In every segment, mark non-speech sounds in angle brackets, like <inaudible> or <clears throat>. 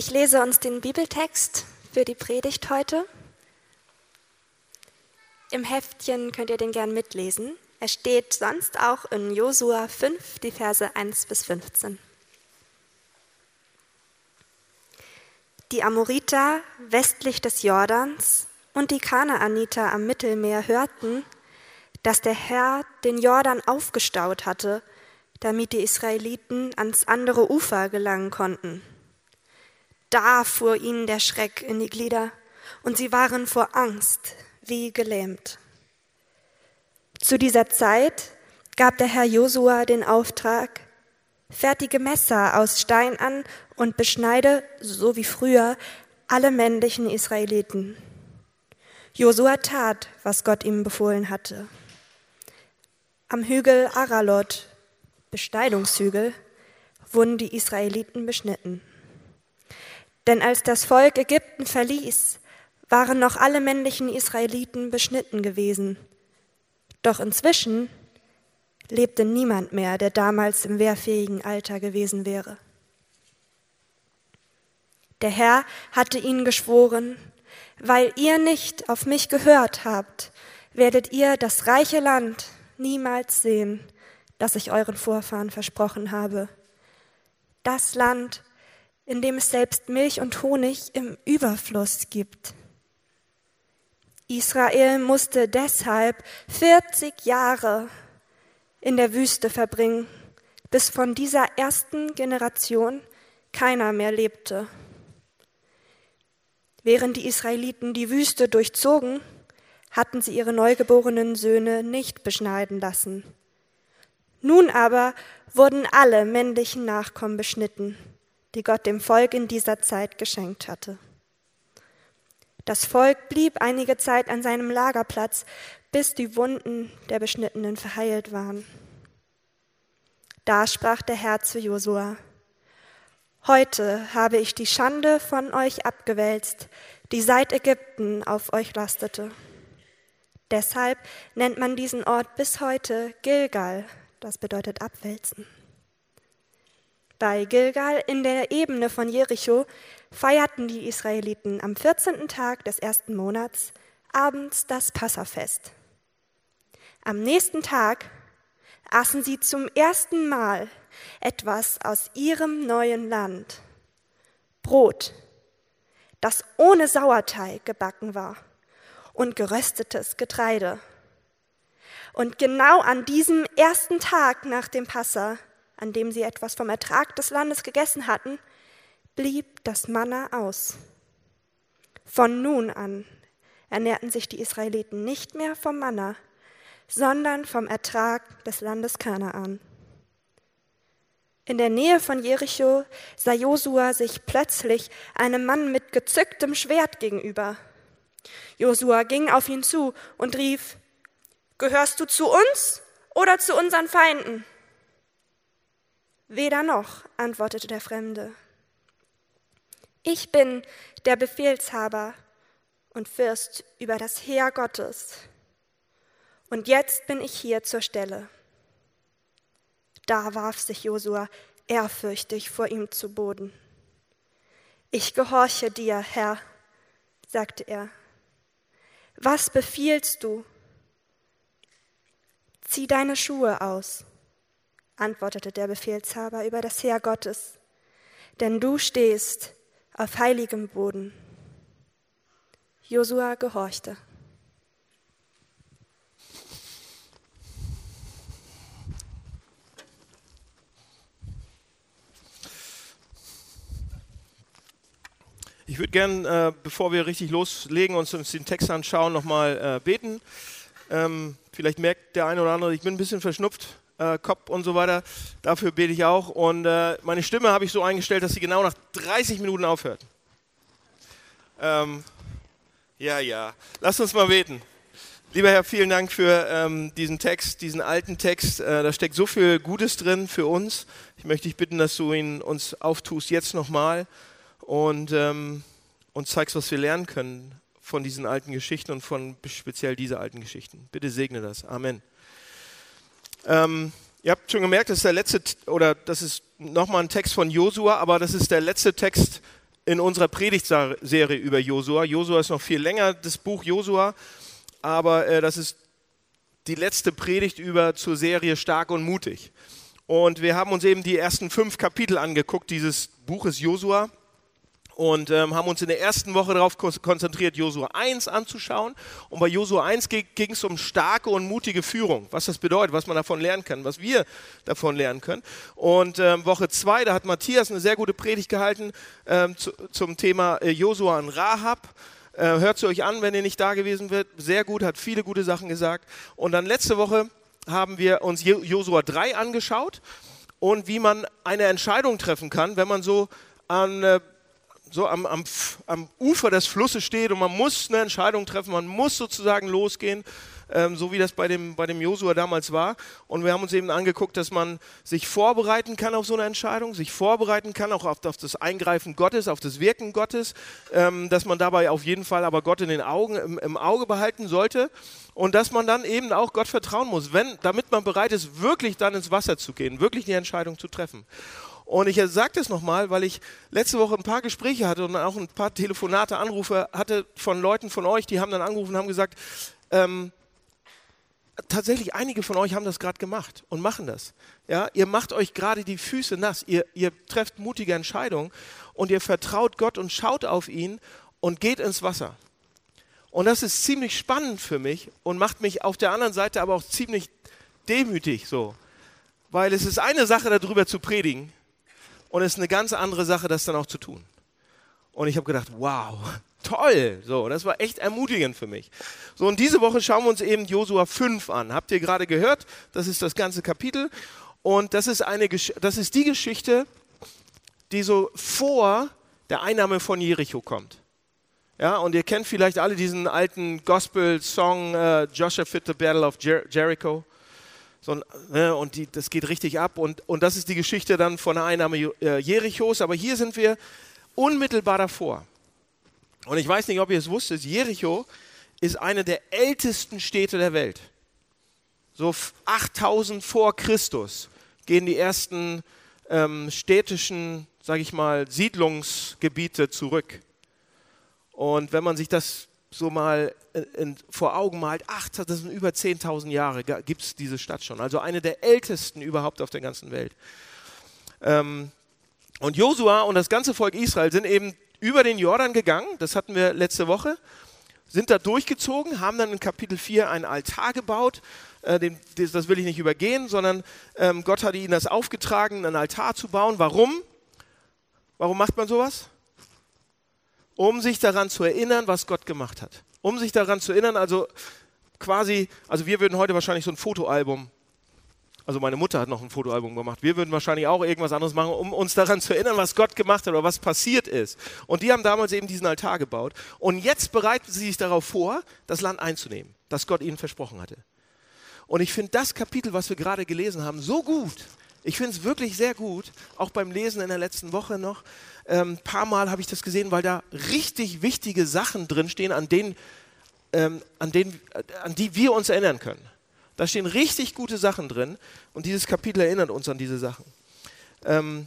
Ich lese uns den Bibeltext für die Predigt heute. Im Heftchen könnt ihr den gern mitlesen. Er steht sonst auch in Josua 5, die Verse 1 bis 15. Die Amoriter westlich des Jordans und die Kanaaniter am Mittelmeer hörten, dass der Herr den Jordan aufgestaut hatte, damit die Israeliten ans andere Ufer gelangen konnten. Da fuhr ihnen der Schreck in die Glieder, und sie waren vor Angst wie gelähmt. Zu dieser Zeit gab der Herr Josua den Auftrag, fertige Messer aus Stein an und beschneide, so wie früher, alle männlichen Israeliten. Josua tat, was Gott ihm befohlen hatte. Am Hügel Aralot, Besteidungshügel, wurden die Israeliten beschnitten. Denn als das Volk Ägypten verließ, waren noch alle männlichen Israeliten beschnitten gewesen. Doch inzwischen lebte niemand mehr, der damals im wehrfähigen Alter gewesen wäre. Der Herr hatte ihnen geschworen, weil ihr nicht auf mich gehört habt, werdet ihr das reiche Land niemals sehen, das ich euren Vorfahren versprochen habe. Das Land, in dem es selbst Milch und Honig im Überfluss gibt. Israel musste deshalb 40 Jahre in der Wüste verbringen, bis von dieser ersten Generation keiner mehr lebte. Während die Israeliten die Wüste durchzogen, hatten sie ihre neugeborenen Söhne nicht beschneiden lassen. Nun aber wurden alle männlichen Nachkommen beschnitten, die Gott dem Volk in dieser Zeit geschenkt hatte. Das Volk blieb einige Zeit an seinem Lagerplatz, bis die Wunden der Beschnittenen verheilt waren. Da sprach der Herr zu Josua, Heute habe ich die Schande von euch abgewälzt, die seit Ägypten auf euch lastete. Deshalb nennt man diesen Ort bis heute Gilgal, das bedeutet abwälzen. Bei Gilgal in der Ebene von Jericho feierten die Israeliten am 14. Tag des ersten Monats abends das Passafest. Am nächsten Tag aßen sie zum ersten Mal etwas aus ihrem neuen Land. Brot, das ohne Sauerteig gebacken war und geröstetes Getreide. Und genau an diesem ersten Tag nach dem Passa, an dem sie etwas vom Ertrag des Landes gegessen hatten, blieb das Manna aus. Von nun an ernährten sich die Israeliten nicht mehr vom Manna, sondern vom Ertrag des Landes Kanaan. In der Nähe von Jericho sah Josua sich plötzlich einem Mann mit gezücktem Schwert gegenüber. Josua ging auf ihn zu und rief, Gehörst du zu uns oder zu unseren Feinden? Weder noch, antwortete der Fremde. Ich bin der Befehlshaber und Fürst über das Heer Gottes. Und jetzt bin ich hier zur Stelle. Da warf sich Josua ehrfürchtig vor ihm zu Boden. Ich gehorche dir, Herr, sagte er. Was befiehlst du? Zieh deine Schuhe aus, antwortete der Befehlshaber über das Heer Gottes, denn du stehst auf heiligem Boden. Josua gehorchte. Ich würde gerne, äh, bevor wir richtig loslegen und uns den Text anschauen, nochmal äh, beten. Ähm, vielleicht merkt der eine oder andere, ich bin ein bisschen verschnupft, äh, Kopf und so weiter. Dafür bete ich auch. Und äh, meine Stimme habe ich so eingestellt, dass sie genau nach 30 Minuten aufhört. Ähm, ja, ja. Lasst uns mal beten. Lieber Herr, vielen Dank für ähm, diesen Text, diesen alten Text. Äh, da steckt so viel Gutes drin für uns. Ich möchte dich bitten, dass du ihn uns auftust jetzt nochmal und ähm, uns zeigst, was wir lernen können von diesen alten Geschichten und von speziell dieser alten Geschichten. Bitte segne das. Amen. Ähm, ihr habt schon gemerkt, das ist der letzte, oder das ist nochmal ein Text von Josua, aber das ist der letzte Text in unserer Predigtserie über Josua. Josua ist noch viel länger, das Buch Josua, aber äh, das ist die letzte Predigt über zur Serie Stark und Mutig. Und wir haben uns eben die ersten fünf Kapitel angeguckt dieses Buches Josua und ähm, haben uns in der ersten Woche darauf konzentriert, Josua 1 anzuschauen. Und bei Josua 1 ging es um starke und mutige Führung, was das bedeutet, was man davon lernen kann, was wir davon lernen können. Und ähm, Woche 2, da hat Matthias eine sehr gute Predigt gehalten ähm, zu, zum Thema äh, Josua und Rahab. Äh, hört sie euch an, wenn ihr nicht da gewesen wird. Sehr gut, hat viele gute Sachen gesagt. Und dann letzte Woche haben wir uns Josua 3 angeschaut und wie man eine Entscheidung treffen kann, wenn man so an äh, so am, am, am Ufer des Flusses steht und man muss eine Entscheidung treffen, man muss sozusagen losgehen, ähm, so wie das bei dem, bei dem Josua damals war. Und wir haben uns eben angeguckt, dass man sich vorbereiten kann auf so eine Entscheidung, sich vorbereiten kann auch auf, auf das Eingreifen Gottes, auf das Wirken Gottes, ähm, dass man dabei auf jeden Fall aber Gott in den Augen, im, im Auge behalten sollte und dass man dann eben auch Gott vertrauen muss, wenn, damit man bereit ist, wirklich dann ins Wasser zu gehen, wirklich die Entscheidung zu treffen. Und ich sage das nochmal, weil ich letzte Woche ein paar Gespräche hatte und auch ein paar Telefonate, Anrufe hatte von Leuten von euch, die haben dann angerufen und haben gesagt, ähm, tatsächlich einige von euch haben das gerade gemacht und machen das. Ja, ihr macht euch gerade die Füße nass, ihr, ihr trefft mutige Entscheidungen und ihr vertraut Gott und schaut auf ihn und geht ins Wasser. Und das ist ziemlich spannend für mich und macht mich auf der anderen Seite aber auch ziemlich demütig so. Weil es ist eine Sache, darüber zu predigen, und es ist eine ganz andere Sache, das dann auch zu tun. Und ich habe gedacht, wow, <laughs> toll. So, das war echt ermutigend für mich. So, und diese Woche schauen wir uns eben Josua 5 an. Habt ihr gerade gehört? Das ist das ganze Kapitel. Und das ist, eine, das ist die Geschichte, die so vor der Einnahme von Jericho kommt. Ja, und ihr kennt vielleicht alle diesen alten Gospel-Song uh, Joshua fit the Battle of Jer Jericho. So, ne, und die, das geht richtig ab. Und, und das ist die Geschichte dann von der Einnahme äh, Jerichos. Aber hier sind wir unmittelbar davor. Und ich weiß nicht, ob ihr es wusstet, Jericho ist eine der ältesten Städte der Welt. So 8000 vor Christus gehen die ersten ähm, städtischen, sage ich mal, Siedlungsgebiete zurück. Und wenn man sich das so mal in, vor Augen malt, ach, das sind über 10.000 Jahre, gibt es diese Stadt schon. Also eine der ältesten überhaupt auf der ganzen Welt. Ähm, und Josua und das ganze Volk Israel sind eben über den Jordan gegangen, das hatten wir letzte Woche, sind da durchgezogen, haben dann in Kapitel 4 einen Altar gebaut. Äh, das will ich nicht übergehen, sondern ähm, Gott hat ihnen das aufgetragen, einen Altar zu bauen. Warum? Warum macht man sowas? Um sich daran zu erinnern, was Gott gemacht hat. Um sich daran zu erinnern, also quasi, also wir würden heute wahrscheinlich so ein Fotoalbum, also meine Mutter hat noch ein Fotoalbum gemacht, wir würden wahrscheinlich auch irgendwas anderes machen, um uns daran zu erinnern, was Gott gemacht hat oder was passiert ist. Und die haben damals eben diesen Altar gebaut. Und jetzt bereiten sie sich darauf vor, das Land einzunehmen, das Gott ihnen versprochen hatte. Und ich finde das Kapitel, was wir gerade gelesen haben, so gut. Ich finde es wirklich sehr gut, auch beim Lesen in der letzten Woche noch, ein ähm, paar Mal habe ich das gesehen, weil da richtig wichtige Sachen drinstehen, an, denen, ähm, an, denen, äh, an die wir uns erinnern können. Da stehen richtig gute Sachen drin und dieses Kapitel erinnert uns an diese Sachen. Ähm,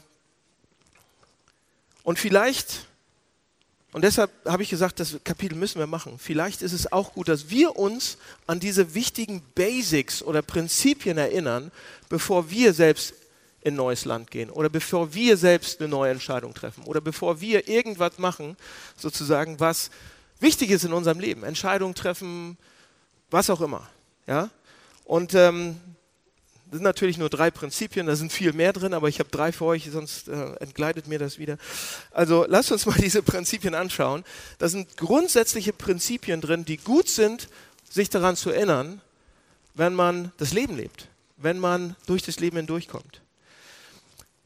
und vielleicht, und deshalb habe ich gesagt, das Kapitel müssen wir machen, vielleicht ist es auch gut, dass wir uns an diese wichtigen Basics oder Prinzipien erinnern, bevor wir selbst in neues Land gehen oder bevor wir selbst eine neue Entscheidung treffen oder bevor wir irgendwas machen, sozusagen, was wichtig ist in unserem Leben, Entscheidungen treffen, was auch immer. Ja? Und ähm, das sind natürlich nur drei Prinzipien, da sind viel mehr drin, aber ich habe drei für euch, sonst äh, entgleitet mir das wieder. Also lasst uns mal <laughs> diese Prinzipien anschauen. Da sind grundsätzliche Prinzipien drin, die gut sind, sich daran zu erinnern, wenn man das Leben lebt, wenn man durch das Leben hindurchkommt.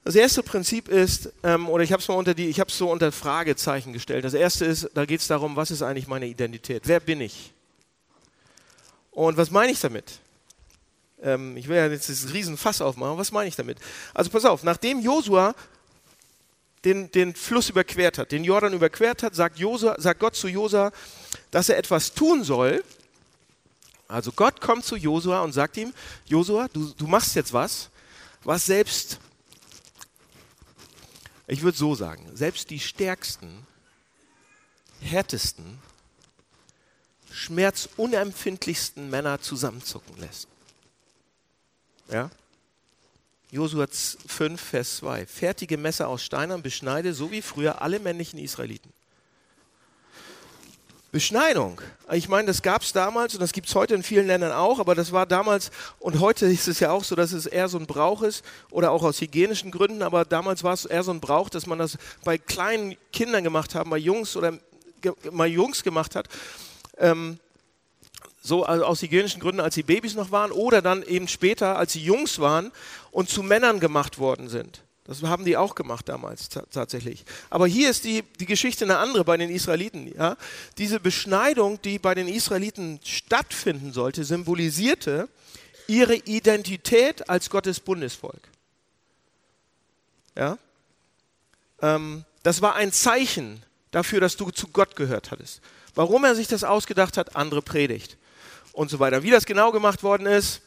Das erste Prinzip ist, ähm, oder ich habe es mal unter so unter Fragezeichen gestellt. Das erste ist, da geht es darum, was ist eigentlich meine Identität? Wer bin ich? Und was meine ich damit? Ähm, ich will ja jetzt dieses Riesenfass aufmachen. Was meine ich damit? Also pass auf, nachdem Josua den, den Fluss überquert hat, den Jordan überquert hat, sagt, Josua, sagt Gott zu Josua, dass er etwas tun soll. Also Gott kommt zu Josua und sagt ihm, Josua, du, du machst jetzt was, was selbst ich würde so sagen, selbst die Stärksten härtesten, schmerzunempfindlichsten Männer zusammenzucken lässt. Ja? Josua 5, Vers 2. Fertige Messer aus Steinern beschneide, so wie früher alle männlichen Israeliten. Beschneidung. Ich meine, das gab es damals und das gibt es heute in vielen Ländern auch, aber das war damals und heute ist es ja auch so, dass es eher so ein Brauch ist oder auch aus hygienischen Gründen, aber damals war es eher so ein Brauch, dass man das bei kleinen Kindern gemacht hat, bei Jungs oder mal Jungs gemacht hat. Ähm, so also aus hygienischen Gründen, als sie Babys noch waren oder dann eben später, als sie Jungs waren und zu Männern gemacht worden sind. Das haben die auch gemacht damals tatsächlich. Aber hier ist die, die Geschichte eine andere bei den Israeliten. Ja? Diese Beschneidung, die bei den Israeliten stattfinden sollte, symbolisierte ihre Identität als Gottes Bundesvolk. Ja? Ähm, das war ein Zeichen dafür, dass du zu Gott gehört hattest. Warum er sich das ausgedacht hat, andere Predigt und so weiter. Wie das genau gemacht worden ist,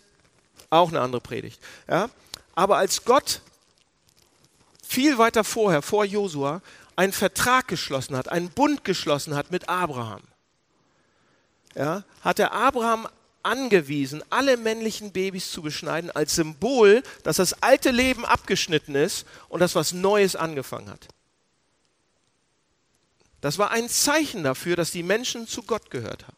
auch eine andere Predigt. Ja? Aber als Gott viel weiter vorher, vor Josua, einen Vertrag geschlossen hat, einen Bund geschlossen hat mit Abraham, ja, hat er Abraham angewiesen, alle männlichen Babys zu beschneiden, als Symbol, dass das alte Leben abgeschnitten ist und das was Neues angefangen hat. Das war ein Zeichen dafür, dass die Menschen zu Gott gehört haben.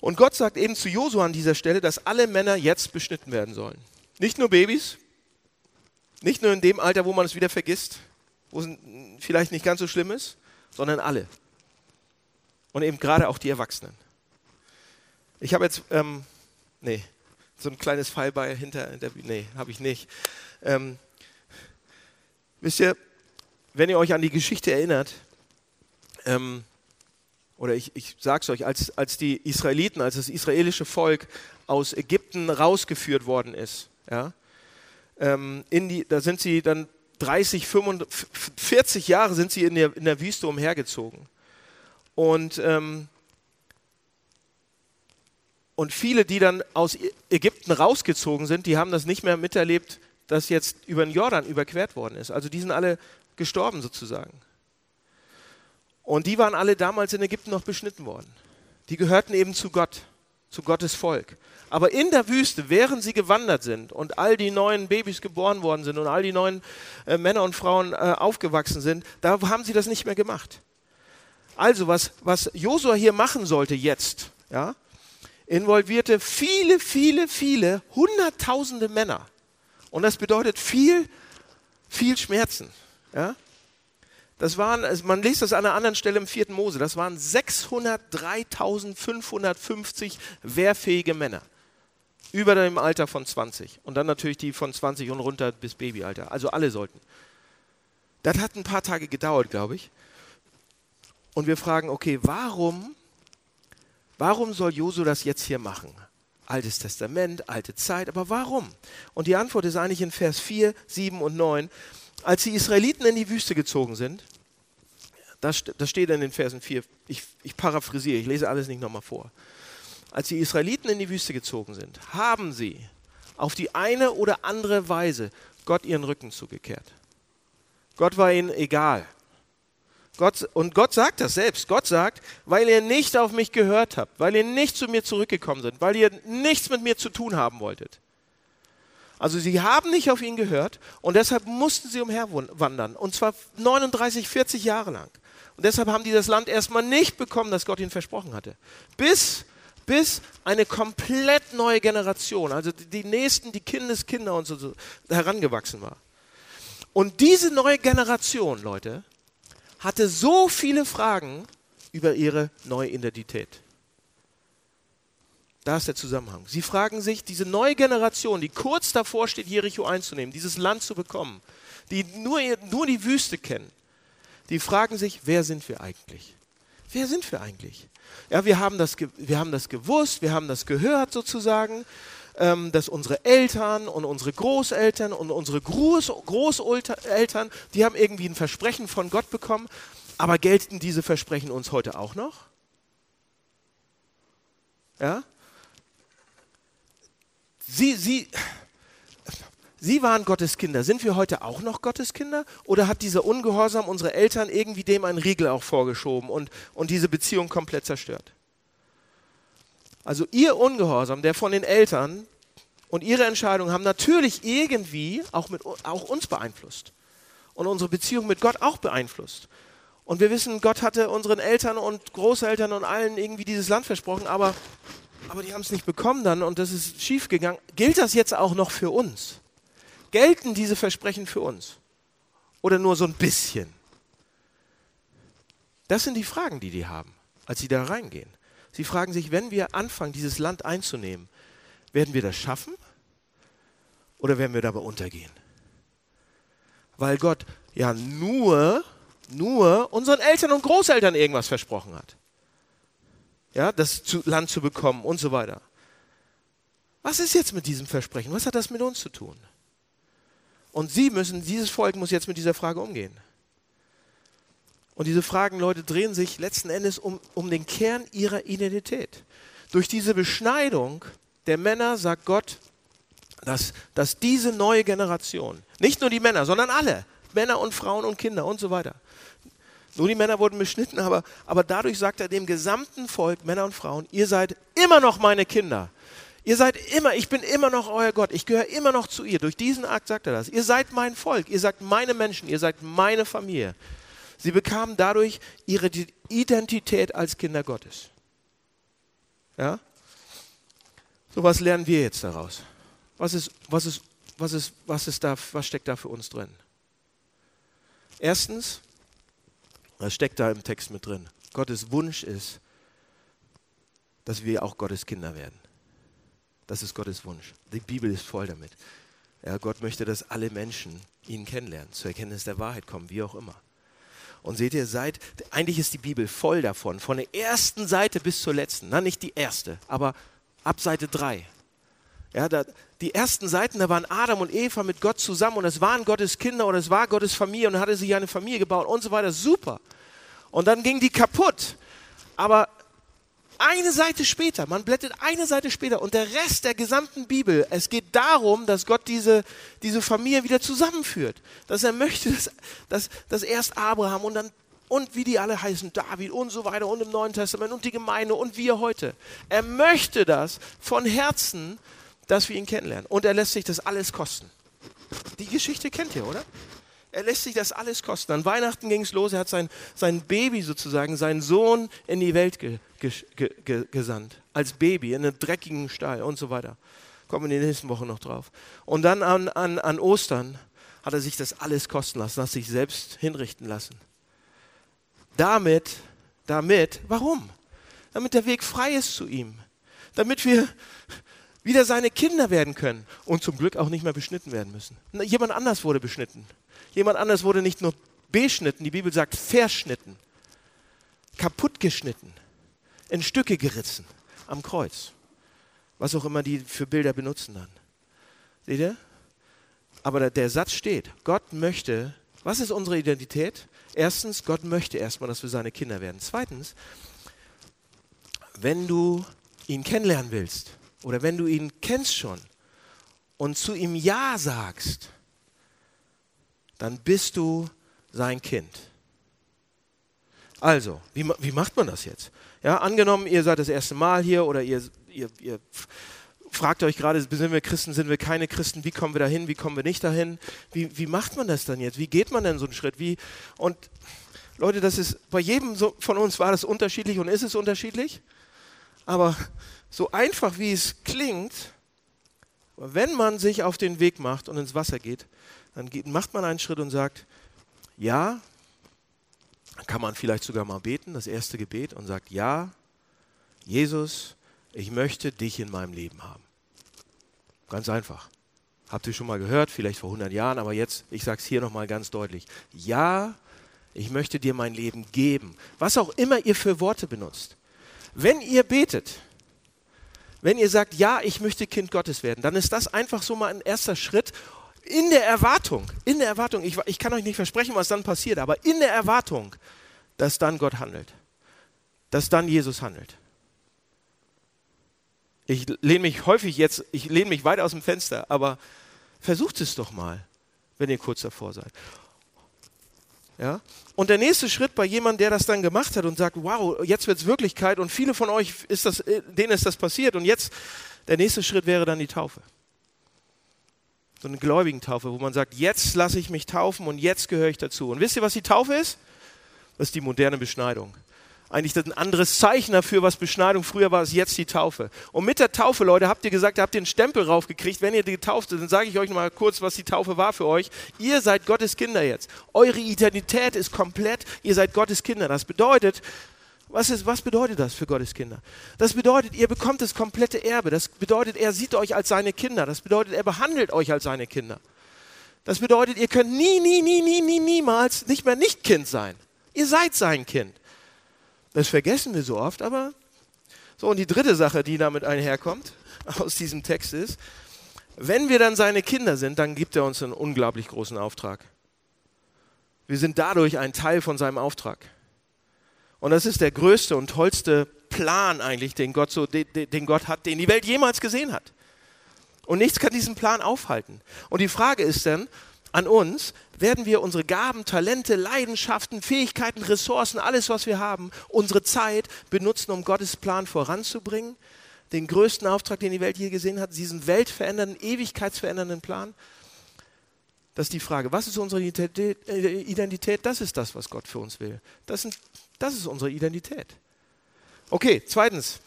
Und Gott sagt eben zu Josua an dieser Stelle, dass alle Männer jetzt beschnitten werden sollen. Nicht nur Babys, nicht nur in dem Alter, wo man es wieder vergisst, wo es vielleicht nicht ganz so schlimm ist, sondern alle. Und eben gerade auch die Erwachsenen. Ich habe jetzt, ähm, nee, so ein kleines Fallbeil hinter, hinter nee, habe ich nicht. Ähm, wisst ihr, wenn ihr euch an die Geschichte erinnert, ähm, oder ich, ich sage es euch, als, als die Israeliten, als das israelische Volk aus Ägypten rausgeführt worden ist, ja, ähm, in die, da sind sie dann 30, 45, 40 Jahre sind sie in der, in der Wüste umhergezogen. Und, ähm, und viele, die dann aus Ägypten rausgezogen sind, die haben das nicht mehr miterlebt, dass jetzt über den Jordan überquert worden ist. Also die sind alle gestorben sozusagen. Und die waren alle damals in Ägypten noch beschnitten worden. Die gehörten eben zu Gott, zu Gottes Volk. Aber in der Wüste, während sie gewandert sind und all die neuen Babys geboren worden sind und all die neuen äh, Männer und Frauen äh, aufgewachsen sind, da haben sie das nicht mehr gemacht. Also, was, was Josua hier machen sollte jetzt, ja, involvierte viele, viele, viele, hunderttausende Männer. Und das bedeutet viel, viel Schmerzen. Ja? Das waren, man liest das an einer anderen Stelle im vierten Mose, das waren 603.550 wehrfähige Männer über dem Alter von 20 und dann natürlich die von 20 und runter bis Babyalter. Also alle sollten. Das hat ein paar Tage gedauert, glaube ich. Und wir fragen, okay, warum, warum soll Josu das jetzt hier machen? Altes Testament, alte Zeit, aber warum? Und die Antwort ist eigentlich in Vers 4, 7 und 9. Als die Israeliten in die Wüste gezogen sind, das, das steht in den Versen 4, ich, ich paraphrasiere, ich lese alles nicht nochmal vor als die Israeliten in die Wüste gezogen sind, haben sie auf die eine oder andere Weise Gott ihren Rücken zugekehrt. Gott war ihnen egal. Gott, und Gott sagt das selbst. Gott sagt, weil ihr nicht auf mich gehört habt, weil ihr nicht zu mir zurückgekommen seid, weil ihr nichts mit mir zu tun haben wolltet. Also sie haben nicht auf ihn gehört und deshalb mussten sie umherwandern. Und zwar 39, 40 Jahre lang. Und deshalb haben die das Land erstmal nicht bekommen, das Gott ihnen versprochen hatte. Bis bis eine komplett neue Generation, also die nächsten, die Kindeskinder und so, so herangewachsen war. Und diese neue Generation, Leute, hatte so viele Fragen über ihre neue Identität. Da ist der Zusammenhang. Sie fragen sich, diese neue Generation, die kurz davor steht, Jericho einzunehmen, dieses Land zu bekommen, die nur, nur die Wüste kennen, die fragen sich, wer sind wir eigentlich? Wer sind wir eigentlich? Ja, wir haben das, wir haben das gewusst, wir haben das gehört sozusagen, ähm, dass unsere Eltern und unsere Großeltern und unsere Groß Großeltern, die haben irgendwie ein Versprechen von Gott bekommen. Aber gelten diese Versprechen uns heute auch noch? Ja? Sie, sie, Sie waren Gottes Kinder. Sind wir heute auch noch Gottes Kinder? Oder hat dieser Ungehorsam unserer Eltern irgendwie dem einen Riegel auch vorgeschoben und, und diese Beziehung komplett zerstört? Also ihr Ungehorsam, der von den Eltern und ihre Entscheidungen haben natürlich irgendwie auch, mit, auch uns beeinflusst und unsere Beziehung mit Gott auch beeinflusst. Und wir wissen, Gott hatte unseren Eltern und Großeltern und allen irgendwie dieses Land versprochen, aber, aber die haben es nicht bekommen dann und das ist schiefgegangen. Gilt das jetzt auch noch für uns? Gelten diese Versprechen für uns? Oder nur so ein bisschen? Das sind die Fragen, die die haben, als sie da reingehen. Sie fragen sich, wenn wir anfangen, dieses Land einzunehmen, werden wir das schaffen oder werden wir dabei untergehen? Weil Gott ja nur, nur unseren Eltern und Großeltern irgendwas versprochen hat. Ja, das Land zu bekommen und so weiter. Was ist jetzt mit diesem Versprechen? Was hat das mit uns zu tun? Und sie müssen, dieses Volk muss jetzt mit dieser Frage umgehen. Und diese Fragen, Leute, drehen sich letzten Endes um, um den Kern ihrer Identität. Durch diese Beschneidung der Männer sagt Gott, dass, dass diese neue Generation, nicht nur die Männer, sondern alle, Männer und Frauen und Kinder und so weiter, nur die Männer wurden beschnitten, aber, aber dadurch sagt er dem gesamten Volk, Männer und Frauen, ihr seid immer noch meine Kinder. Ihr seid immer, ich bin immer noch euer Gott, ich gehöre immer noch zu ihr. Durch diesen Akt sagt er das. Ihr seid mein Volk, ihr seid meine Menschen, ihr seid meine Familie. Sie bekamen dadurch ihre Identität als Kinder Gottes. Ja? So was lernen wir jetzt daraus? Was ist, was ist, was ist, was ist da, was steckt da für uns drin? Erstens, was steckt da im Text mit drin? Gottes Wunsch ist, dass wir auch Gottes Kinder werden. Das ist Gottes Wunsch. Die Bibel ist voll damit. Ja, Gott möchte, dass alle Menschen ihn kennenlernen, zur Erkenntnis der Wahrheit kommen, wie auch immer. Und seht ihr, seit, eigentlich ist die Bibel voll davon, von der ersten Seite bis zur letzten. Na, nicht die erste, aber ab Seite 3. Ja, da, die ersten Seiten, da waren Adam und Eva mit Gott zusammen und es waren Gottes Kinder und es war Gottes Familie und hatte sich eine Familie gebaut und so weiter. Super. Und dann ging die kaputt. Aber eine Seite später, man blättert eine Seite später und der Rest der gesamten Bibel, es geht darum, dass Gott diese, diese Familie wieder zusammenführt. Dass er möchte, dass, dass, dass erst Abraham und dann und wie die alle heißen, David und so weiter und im Neuen Testament und die Gemeinde und wir heute. Er möchte das von Herzen, dass wir ihn kennenlernen. Und er lässt sich das alles kosten. Die Geschichte kennt ihr, oder? Er lässt sich das alles kosten. An Weihnachten ging es los, er hat sein, sein Baby sozusagen, seinen Sohn in die Welt ge, ge, ge, gesandt. Als Baby in einen dreckigen Stall und so weiter. Kommen wir in den nächsten Wochen noch drauf. Und dann an, an, an Ostern hat er sich das alles kosten lassen, hat sich selbst hinrichten lassen. Damit, damit, warum? Damit der Weg frei ist zu ihm. Damit wir wieder seine Kinder werden können und zum Glück auch nicht mehr beschnitten werden müssen. Jemand anders wurde beschnitten. Jemand anders wurde nicht nur beschnitten, die Bibel sagt verschnitten, kaputt geschnitten, in Stücke gerissen am Kreuz. Was auch immer die für Bilder benutzen dann. Seht ihr? Aber der, Satz steht, Gott möchte, was ist unsere Identität? Erstens, Gott möchte erstmal, dass wir seine Kinder werden. Zweitens, wenn du ihn kennenlernen willst oder wenn du ihn kennst schon und zu ihm Ja sagst, dann bist du sein Kind. Also, wie, wie macht man das jetzt? Ja, angenommen, ihr seid das erste Mal hier oder ihr, ihr, ihr fragt euch gerade, sind wir Christen, sind wir keine Christen, wie kommen wir dahin, wie kommen wir nicht dahin? Wie, wie macht man das dann jetzt? Wie geht man denn so einen Schritt? Wie, und Leute, das ist, bei jedem von uns war das unterschiedlich und ist es unterschiedlich. Aber so einfach wie es klingt, wenn man sich auf den Weg macht und ins Wasser geht, dann geht, macht man einen Schritt und sagt, ja, kann man vielleicht sogar mal beten, das erste Gebet, und sagt, ja, Jesus, ich möchte dich in meinem Leben haben. Ganz einfach. Habt ihr schon mal gehört, vielleicht vor 100 Jahren, aber jetzt, ich sage es hier nochmal ganz deutlich. Ja, ich möchte dir mein Leben geben. Was auch immer ihr für Worte benutzt. Wenn ihr betet, wenn ihr sagt, ja, ich möchte Kind Gottes werden, dann ist das einfach so mal ein erster Schritt, in der Erwartung, in der Erwartung, ich, ich kann euch nicht versprechen, was dann passiert, aber in der Erwartung, dass dann Gott handelt, dass dann Jesus handelt. Ich lehne mich häufig jetzt, ich lehne mich weit aus dem Fenster, aber Versucht es doch mal, wenn ihr kurz davor seid. Ja? Und der nächste Schritt bei jemandem, der das dann gemacht hat und sagt, wow, jetzt wird es Wirklichkeit und viele von euch, ist das, äh, denen ist das passiert und jetzt, der nächste Schritt wäre dann die Taufe. So eine gläubigen Taufe, wo man sagt, jetzt lasse ich mich taufen und jetzt gehöre ich dazu. Und wisst ihr, was die Taufe ist? Das ist die moderne Beschneidung eigentlich ein anderes Zeichen dafür, was Beschneidung früher war, ist jetzt die Taufe. Und mit der Taufe, Leute, habt ihr gesagt, habt ihr einen Stempel raufgekriegt. Wenn ihr getauft seid, dann sage ich euch nochmal kurz, was die Taufe war für euch. Ihr seid Gottes Kinder jetzt. Eure Identität ist komplett, ihr seid Gottes Kinder. Das bedeutet, was, ist, was bedeutet das für Gottes Kinder? Das bedeutet, ihr bekommt das komplette Erbe. Das bedeutet, er sieht euch als seine Kinder. Das bedeutet, er behandelt euch als seine Kinder. Das bedeutet, ihr könnt nie, nie, nie, nie, nie, niemals nicht mehr nicht Kind sein. Ihr seid sein Kind. Das vergessen wir so oft, aber so. Und die dritte Sache, die damit einherkommt <laughs> aus diesem Text ist, wenn wir dann seine Kinder sind, dann gibt er uns einen unglaublich großen Auftrag. Wir sind dadurch ein Teil von seinem Auftrag. Und das ist der größte und tollste Plan eigentlich, den Gott, so, den, Gott hat, den die Welt jemals gesehen hat. Und nichts kann diesen Plan aufhalten. Und die Frage ist dann, an uns, werden wir unsere Gaben, Talente, Leidenschaften, Fähigkeiten, Ressourcen, alles, was wir haben, unsere Zeit benutzen, um Gottes Plan voranzubringen? Den größten Auftrag, den die Welt je gesehen hat, diesen weltverändernden, ewigkeitsverändernden Plan? Das ist die Frage. Was ist unsere Identität? Das ist das, was Gott für uns will. Das, sind, das ist unsere Identität. Okay, zweitens.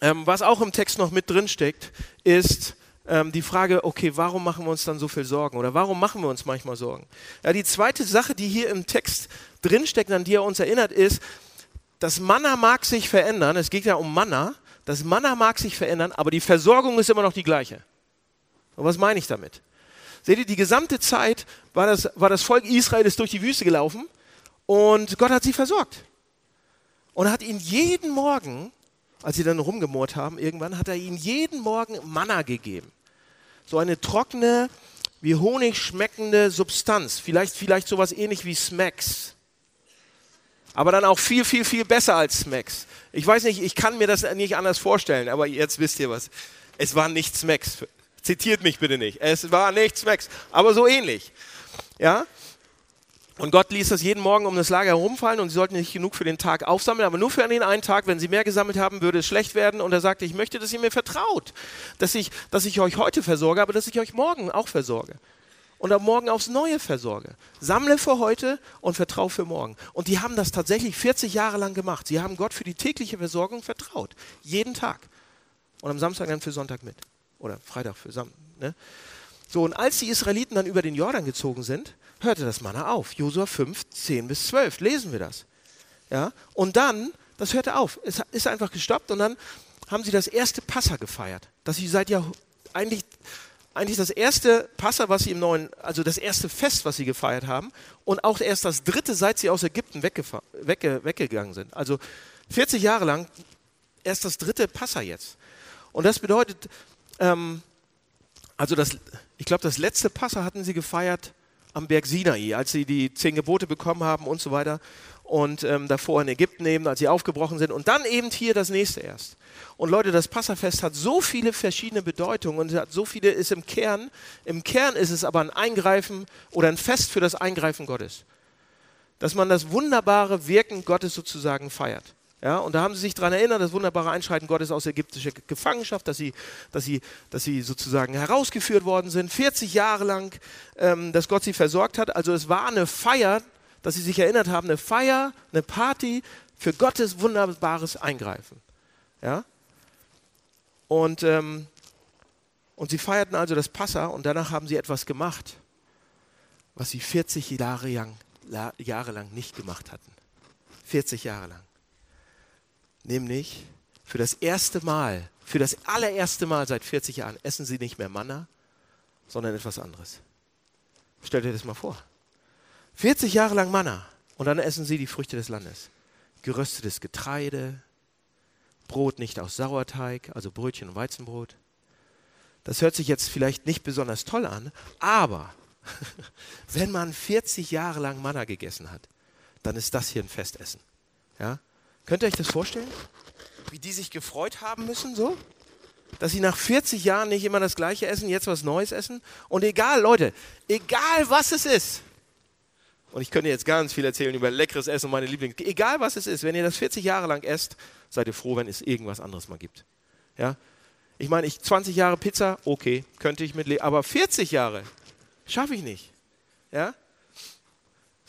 Ähm, was auch im Text noch mit drin steckt, ist, ähm, die Frage, okay, warum machen wir uns dann so viel Sorgen oder warum machen wir uns manchmal Sorgen? Ja, die zweite Sache, die hier im Text drinsteckt, an die er uns erinnert, ist, das Manna mag sich verändern, es geht ja um Manna, das Manna mag sich verändern, aber die Versorgung ist immer noch die gleiche. Und was meine ich damit? Seht ihr, die gesamte Zeit war das, war das Volk Israel durch die Wüste gelaufen und Gott hat sie versorgt. Und hat ihnen jeden Morgen als sie dann rumgemurrt haben, irgendwann hat er ihnen jeden Morgen Manna gegeben. So eine trockene, wie Honig schmeckende Substanz. Vielleicht, vielleicht sowas ähnlich wie Smacks. Aber dann auch viel, viel, viel besser als Smacks. Ich weiß nicht, ich kann mir das nicht anders vorstellen, aber jetzt wisst ihr was. Es war nicht Smacks. Zitiert mich bitte nicht. Es war nicht Smacks, aber so ähnlich. Ja? Und Gott ließ das jeden Morgen um das Lager herumfallen und sie sollten nicht genug für den Tag aufsammeln, aber nur für den einen Tag, wenn sie mehr gesammelt haben, würde es schlecht werden. Und er sagte, ich möchte, dass ihr mir vertraut, dass ich, dass ich euch heute versorge, aber dass ich euch morgen auch versorge. Und am Morgen aufs Neue versorge. Sammle für heute und vertraue für morgen. Und die haben das tatsächlich 40 Jahre lang gemacht. Sie haben Gott für die tägliche Versorgung vertraut. Jeden Tag. Und am Samstag dann für Sonntag mit. Oder Freitag für Samstag. Ne? So, und als die Israeliten dann über den Jordan gezogen sind, hörte das Manna auf. Josua 5, 10 bis 12. Lesen wir das. Ja? Und dann, das hörte auf. Es ist einfach gestoppt und dann haben sie das erste Passa gefeiert. Das sie seit Jahr eigentlich, eigentlich das erste Passa, was sie im neuen, also das erste Fest, was sie gefeiert haben. Und auch erst das dritte, seit sie aus Ägypten wegge weggegangen sind. Also 40 Jahre lang erst das dritte Passa jetzt. Und das bedeutet, ähm, also das, ich glaube, das letzte Passa hatten sie gefeiert am Berg Sinai, als sie die zehn Gebote bekommen haben und so weiter. Und ähm, davor in Ägypten eben, als sie aufgebrochen sind. Und dann eben hier das nächste erst. Und Leute, das Passafest hat so viele verschiedene Bedeutungen und hat so viele ist im Kern. Im Kern ist es aber ein Eingreifen oder ein Fest für das Eingreifen Gottes. Dass man das wunderbare Wirken Gottes sozusagen feiert. Ja, und da haben sie sich daran erinnert, das wunderbare Einschreiten Gottes aus ägyptischer Gefangenschaft, dass sie, dass sie, dass sie sozusagen herausgeführt worden sind, 40 Jahre lang, ähm, dass Gott sie versorgt hat. Also es war eine Feier, dass sie sich erinnert haben, eine Feier, eine Party für Gottes wunderbares Eingreifen. Ja? Und, ähm, und sie feierten also das Passa und danach haben sie etwas gemacht, was sie 40 Jahre lang, Jahre lang nicht gemacht hatten. 40 Jahre lang. Nämlich für das erste Mal, für das allererste Mal seit 40 Jahren essen sie nicht mehr Manna, sondern etwas anderes. Stellt euch das mal vor. 40 Jahre lang Manna und dann essen sie die Früchte des Landes. Geröstetes Getreide, Brot nicht aus Sauerteig, also Brötchen und Weizenbrot. Das hört sich jetzt vielleicht nicht besonders toll an, aber <laughs> wenn man 40 Jahre lang Manna gegessen hat, dann ist das hier ein Festessen. Ja? Könnt ihr euch das vorstellen? Wie die sich gefreut haben müssen so? dass sie nach 40 Jahren nicht immer das Gleiche essen, jetzt was Neues essen? Und egal, Leute, egal was es ist, und ich könnte jetzt ganz viel erzählen über leckeres Essen und meine Lieblings. Egal was es ist, wenn ihr das 40 Jahre lang esst, seid ihr froh, wenn es irgendwas anderes mal gibt. Ja? Ich meine, ich 20 Jahre Pizza, okay, könnte ich mitleben, aber 40 Jahre schaffe ich nicht. Ja?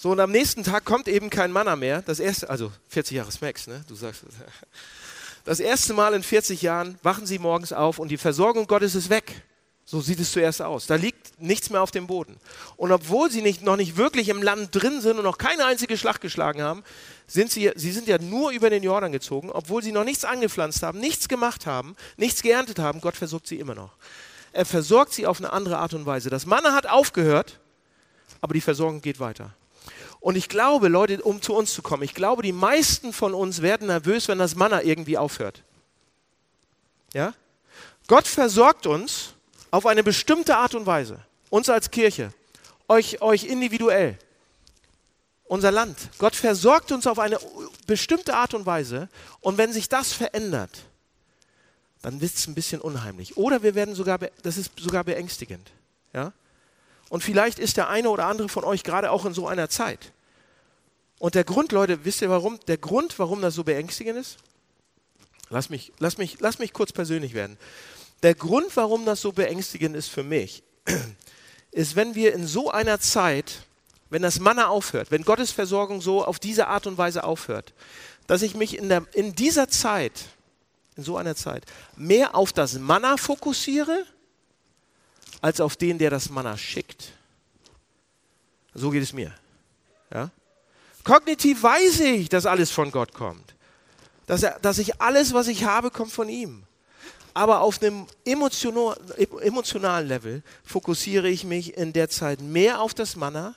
So, und am nächsten Tag kommt eben kein Manner mehr. Das erste, also 40 Jahre Smacks, ne? Du sagst. <laughs> Das erste Mal in 40 Jahren wachen sie morgens auf und die Versorgung Gottes ist weg. So sieht es zuerst aus. Da liegt nichts mehr auf dem Boden. Und obwohl sie nicht, noch nicht wirklich im Land drin sind und noch keine einzige Schlacht geschlagen haben, sind sie, sie sind ja nur über den Jordan gezogen, obwohl sie noch nichts angepflanzt haben, nichts gemacht haben, nichts geerntet haben. Gott versorgt sie immer noch. Er versorgt sie auf eine andere Art und Weise. Das Manna hat aufgehört, aber die Versorgung geht weiter. Und ich glaube, Leute, um zu uns zu kommen, ich glaube, die meisten von uns werden nervös, wenn das Manna irgendwie aufhört. Ja? Gott versorgt uns auf eine bestimmte Art und Weise. Uns als Kirche, euch, euch individuell, unser Land. Gott versorgt uns auf eine bestimmte Art und Weise. Und wenn sich das verändert, dann wird es ein bisschen unheimlich. Oder wir werden sogar, das ist sogar beängstigend. Ja? Und vielleicht ist der eine oder andere von euch gerade auch in so einer Zeit. Und der Grund, Leute, wisst ihr warum? Der Grund, warum das so beängstigend ist? Lass mich, lass mich, lass mich kurz persönlich werden. Der Grund, warum das so beängstigend ist für mich, <clears throat> ist, wenn wir in so einer Zeit, wenn das Manna aufhört, wenn Gottes Versorgung so auf diese Art und Weise aufhört, dass ich mich in, der, in dieser Zeit, in so einer Zeit, mehr auf das Manna fokussiere, als auf den, der das Manna schickt. So geht es mir. Ja? Kognitiv weiß ich, dass alles von Gott kommt. Dass, er, dass ich alles, was ich habe, kommt von ihm aber auf einem emotionalen Level fokussiere ich mich in der Zeit mehr auf das Manna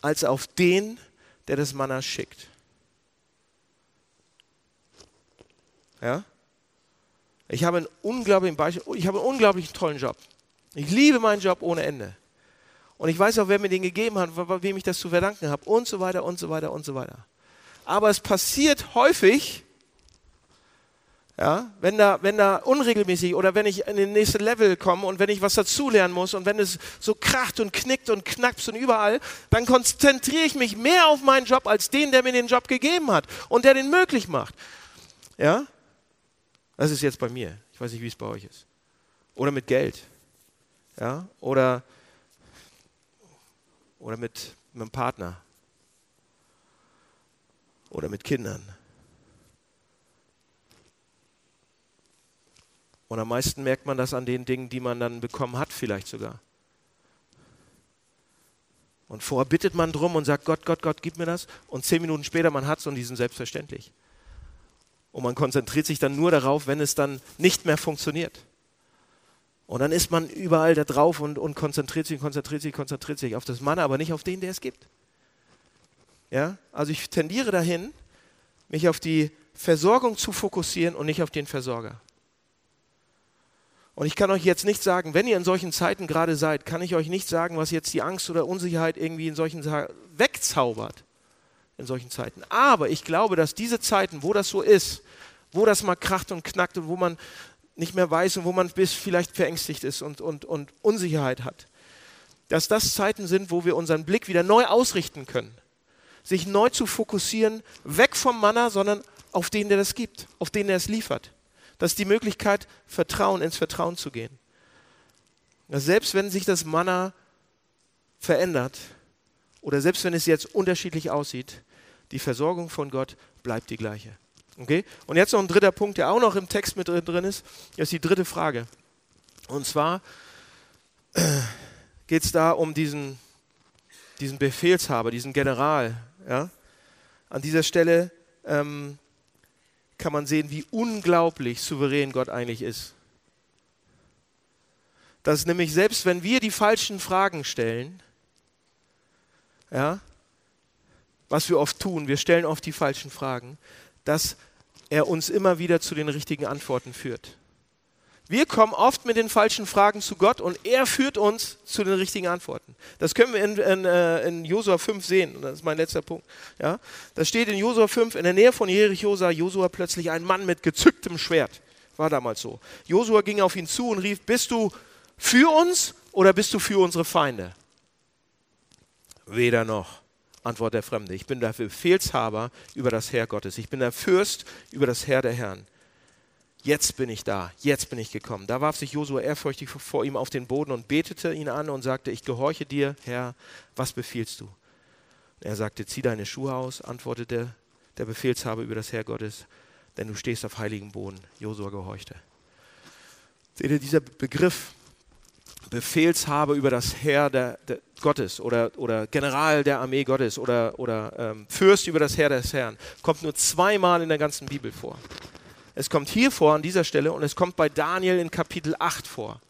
als auf den, der das Manna schickt. Ja? Ich habe einen unglaublichen Beispiel, ich habe einen unglaublich tollen Job. Ich liebe meinen Job ohne Ende. Und ich weiß auch, wer mir den gegeben hat, wem ich das zu verdanken habe und so weiter und so weiter und so weiter. Aber es passiert häufig, ja, wenn da, wenn da unregelmäßig oder wenn ich in den nächsten Level komme und wenn ich was dazulernen muss und wenn es so kracht und knickt und knackst und überall, dann konzentriere ich mich mehr auf meinen Job als den, der mir den Job gegeben hat und der den möglich macht. Ja? Das ist jetzt bei mir. Ich weiß nicht, wie es bei euch ist. Oder mit Geld. Ja? Oder, oder mit, mit einem Partner. Oder mit Kindern Und am meisten merkt man das an den Dingen, die man dann bekommen hat, vielleicht sogar. Und vorher bittet man drum und sagt, Gott, Gott, Gott, gib mir das. Und zehn Minuten später, man hat es und die sind selbstverständlich. Und man konzentriert sich dann nur darauf, wenn es dann nicht mehr funktioniert. Und dann ist man überall da drauf und, und konzentriert sich, konzentriert sich, konzentriert sich auf das Mann, aber nicht auf den, der es gibt. Ja? Also ich tendiere dahin, mich auf die Versorgung zu fokussieren und nicht auf den Versorger. Und ich kann euch jetzt nicht sagen, wenn ihr in solchen Zeiten gerade seid, kann ich euch nicht sagen, was jetzt die Angst oder Unsicherheit irgendwie in solchen Zeiten wegzaubert. In solchen Zeiten. Aber ich glaube, dass diese Zeiten, wo das so ist, wo das mal kracht und knackt und wo man nicht mehr weiß und wo man bis vielleicht verängstigt ist und, und, und Unsicherheit hat, dass das Zeiten sind, wo wir unseren Blick wieder neu ausrichten können. Sich neu zu fokussieren, weg vom Manna, sondern auf den, der das gibt, auf den, der es liefert. Das ist die Möglichkeit, Vertrauen ins Vertrauen zu gehen. Selbst wenn sich das Manna verändert oder selbst wenn es jetzt unterschiedlich aussieht, die Versorgung von Gott bleibt die gleiche. Okay? Und jetzt noch ein dritter Punkt, der auch noch im Text mit drin ist, ist die dritte Frage. Und zwar <clears throat> geht es da um diesen, diesen Befehlshaber, diesen General. Ja? An dieser Stelle ähm, kann man sehen, wie unglaublich souverän Gott eigentlich ist. Dass nämlich selbst wenn wir die falschen Fragen stellen, ja, was wir oft tun, wir stellen oft die falschen Fragen, dass er uns immer wieder zu den richtigen Antworten führt. Wir kommen oft mit den falschen Fragen zu Gott und er führt uns zu den richtigen Antworten. Das können wir in, in, äh, in Josua 5 sehen. Das ist mein letzter Punkt. Ja? Da steht in Josua 5, in der Nähe von Jericho sah Josua plötzlich einen Mann mit gezücktem Schwert War damals so. Josua ging auf ihn zu und rief, bist du für uns oder bist du für unsere Feinde? Weder noch, antwortet der Fremde. Ich bin der Befehlshaber über das Heer Gottes. Ich bin der Fürst über das Heer der Herren. Jetzt bin ich da, jetzt bin ich gekommen. Da warf sich Josua ehrfürchtig vor ihm auf den Boden und betete ihn an und sagte, ich gehorche dir, Herr, was befiehlst du? Er sagte, zieh deine Schuhe aus, antwortete der Befehlshaber über das Heer Gottes, denn du stehst auf heiligem Boden. Josua gehorchte. Seht ihr, dieser Begriff Befehlshaber über das Heer der, der Gottes oder, oder General der Armee Gottes oder, oder ähm, Fürst über das Heer des Herrn kommt nur zweimal in der ganzen Bibel vor. Es kommt hier vor an dieser Stelle und es kommt bei Daniel in Kapitel 8 vor.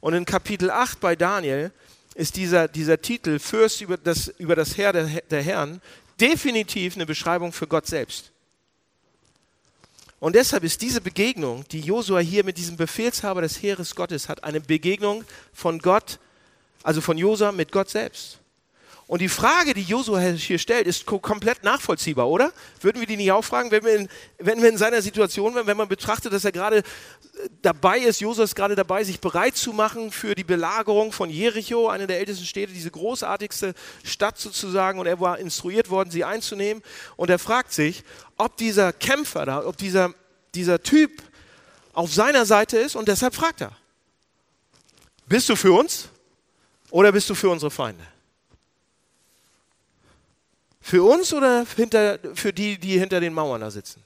Und in Kapitel 8 bei Daniel ist dieser, dieser Titel Fürst über das, über das Heer der, der Herren definitiv eine Beschreibung für Gott selbst. Und deshalb ist diese Begegnung, die Josua hier mit diesem Befehlshaber des Heeres Gottes hat, eine Begegnung von Gott, also von Josua mit Gott selbst. Und die Frage, die Josua hier stellt, ist komplett nachvollziehbar, oder? Würden wir die nicht auch fragen, wenn wir in, wenn wir in seiner Situation wären, wenn man betrachtet, dass er gerade äh, dabei ist, Josua ist gerade dabei, sich bereit zu machen für die Belagerung von Jericho, eine der ältesten Städte, diese großartigste Stadt sozusagen, und er war instruiert worden, sie einzunehmen. Und er fragt sich, ob dieser Kämpfer da, ob dieser, dieser Typ auf seiner Seite ist, und deshalb fragt er, bist du für uns oder bist du für unsere Feinde? Für uns oder hinter, für die, die hinter den Mauern da sitzen?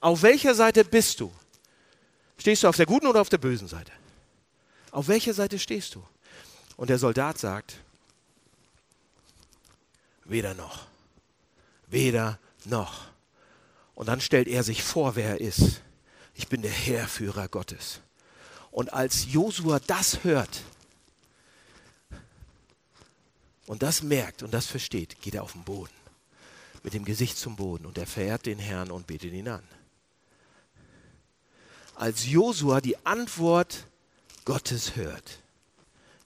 Auf welcher Seite bist du? Stehst du auf der guten oder auf der bösen Seite? Auf welcher Seite stehst du? Und der Soldat sagt, weder noch, weder noch. Und dann stellt er sich vor, wer er ist. Ich bin der Heerführer Gottes. Und als Josua das hört und das merkt und das versteht, geht er auf den Boden mit dem Gesicht zum Boden und er verehrt den Herrn und betet ihn an. Als Josua die Antwort Gottes hört,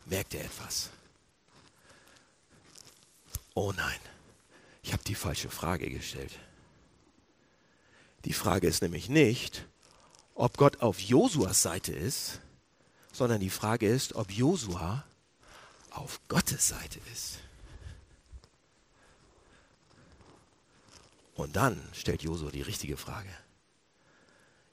merkt er etwas. Oh nein, ich habe die falsche Frage gestellt. Die Frage ist nämlich nicht, ob Gott auf Josuas Seite ist, sondern die Frage ist, ob Josua auf Gottes Seite ist. Und dann stellt Josua die richtige Frage.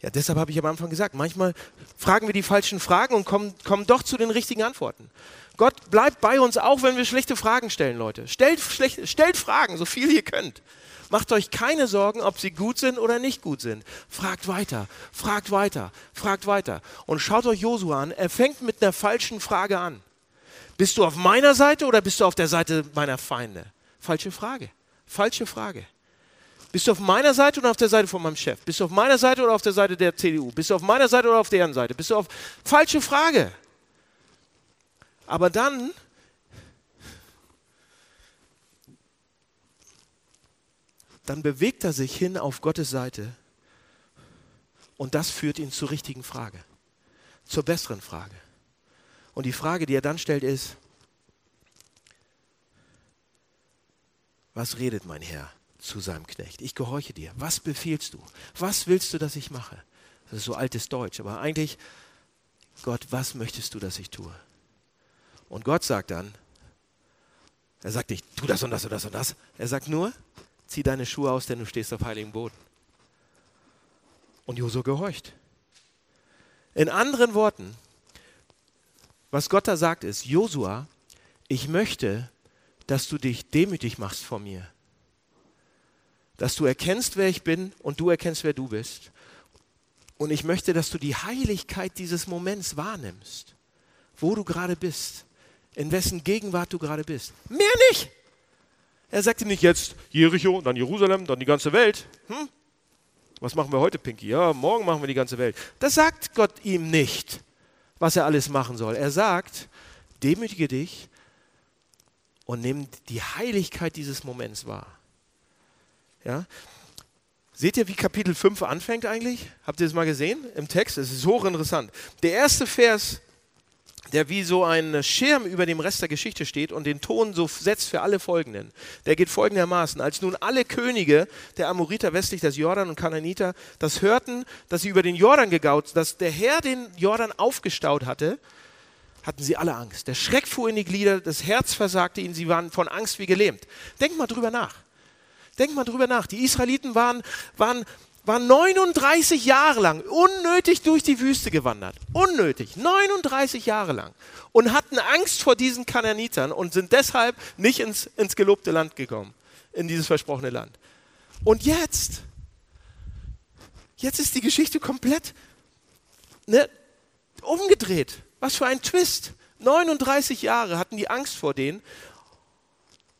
Ja, deshalb habe ich am Anfang gesagt, manchmal fragen wir die falschen Fragen und kommen, kommen doch zu den richtigen Antworten. Gott bleibt bei uns auch, wenn wir schlechte Fragen stellen, Leute. Stellt, schlecht, stellt Fragen, so viel ihr könnt. Macht euch keine Sorgen, ob sie gut sind oder nicht gut sind. Fragt weiter, fragt weiter, fragt weiter. Und schaut euch Josua an, er fängt mit einer falschen Frage an. Bist du auf meiner Seite oder bist du auf der Seite meiner Feinde? Falsche Frage, falsche Frage. Bist du auf meiner Seite oder auf der Seite von meinem Chef? Bist du auf meiner Seite oder auf der Seite der CDU? Bist du auf meiner Seite oder auf deren Seite? Bist du auf. Falsche Frage. Aber dann. Dann bewegt er sich hin auf Gottes Seite und das führt ihn zur richtigen Frage, zur besseren Frage. Und die Frage, die er dann stellt, ist, was redet mein Herr? zu seinem Knecht. Ich gehorche dir. Was befiehlst du? Was willst du, dass ich mache? Das ist so altes Deutsch, aber eigentlich, Gott, was möchtest du, dass ich tue? Und Gott sagt dann, er sagt nicht, tu das und das und das und das. Er sagt nur, zieh deine Schuhe aus, denn du stehst auf heiligem Boden. Und Josua gehorcht. In anderen Worten, was Gott da sagt ist, Josua, ich möchte, dass du dich demütig machst vor mir dass du erkennst, wer ich bin und du erkennst, wer du bist. Und ich möchte, dass du die Heiligkeit dieses Moments wahrnimmst, wo du gerade bist, in wessen Gegenwart du gerade bist. Mehr nicht. Er sagte nicht jetzt Jericho, dann Jerusalem, dann die ganze Welt. Hm? Was machen wir heute, Pinky? Ja, morgen machen wir die ganze Welt. Das sagt Gott ihm nicht, was er alles machen soll. Er sagt, demütige dich und nimm die Heiligkeit dieses Moments wahr. Ja? Seht ihr, wie Kapitel 5 anfängt eigentlich? Habt ihr das mal gesehen im Text? Es ist hochinteressant. Der erste Vers der wie so ein Schirm über dem Rest der Geschichte steht und den Ton so setzt für alle Folgenden. Der geht folgendermaßen. Als nun alle Könige der Amoriter westlich des Jordan und Kananiter das hörten, dass sie über den Jordan gegaut, dass der Herr den Jordan aufgestaut hatte, hatten sie alle Angst. Der Schreck fuhr in die Glieder, das Herz versagte ihnen, sie waren von Angst wie gelähmt. Denk mal drüber nach. Denk mal drüber nach. Die Israeliten waren, waren war 39 Jahre lang unnötig durch die Wüste gewandert. Unnötig. 39 Jahre lang. Und hatten Angst vor diesen Kananitern und sind deshalb nicht ins, ins gelobte Land gekommen. In dieses versprochene Land. Und jetzt, jetzt ist die Geschichte komplett ne, umgedreht. Was für ein Twist. 39 Jahre hatten die Angst vor denen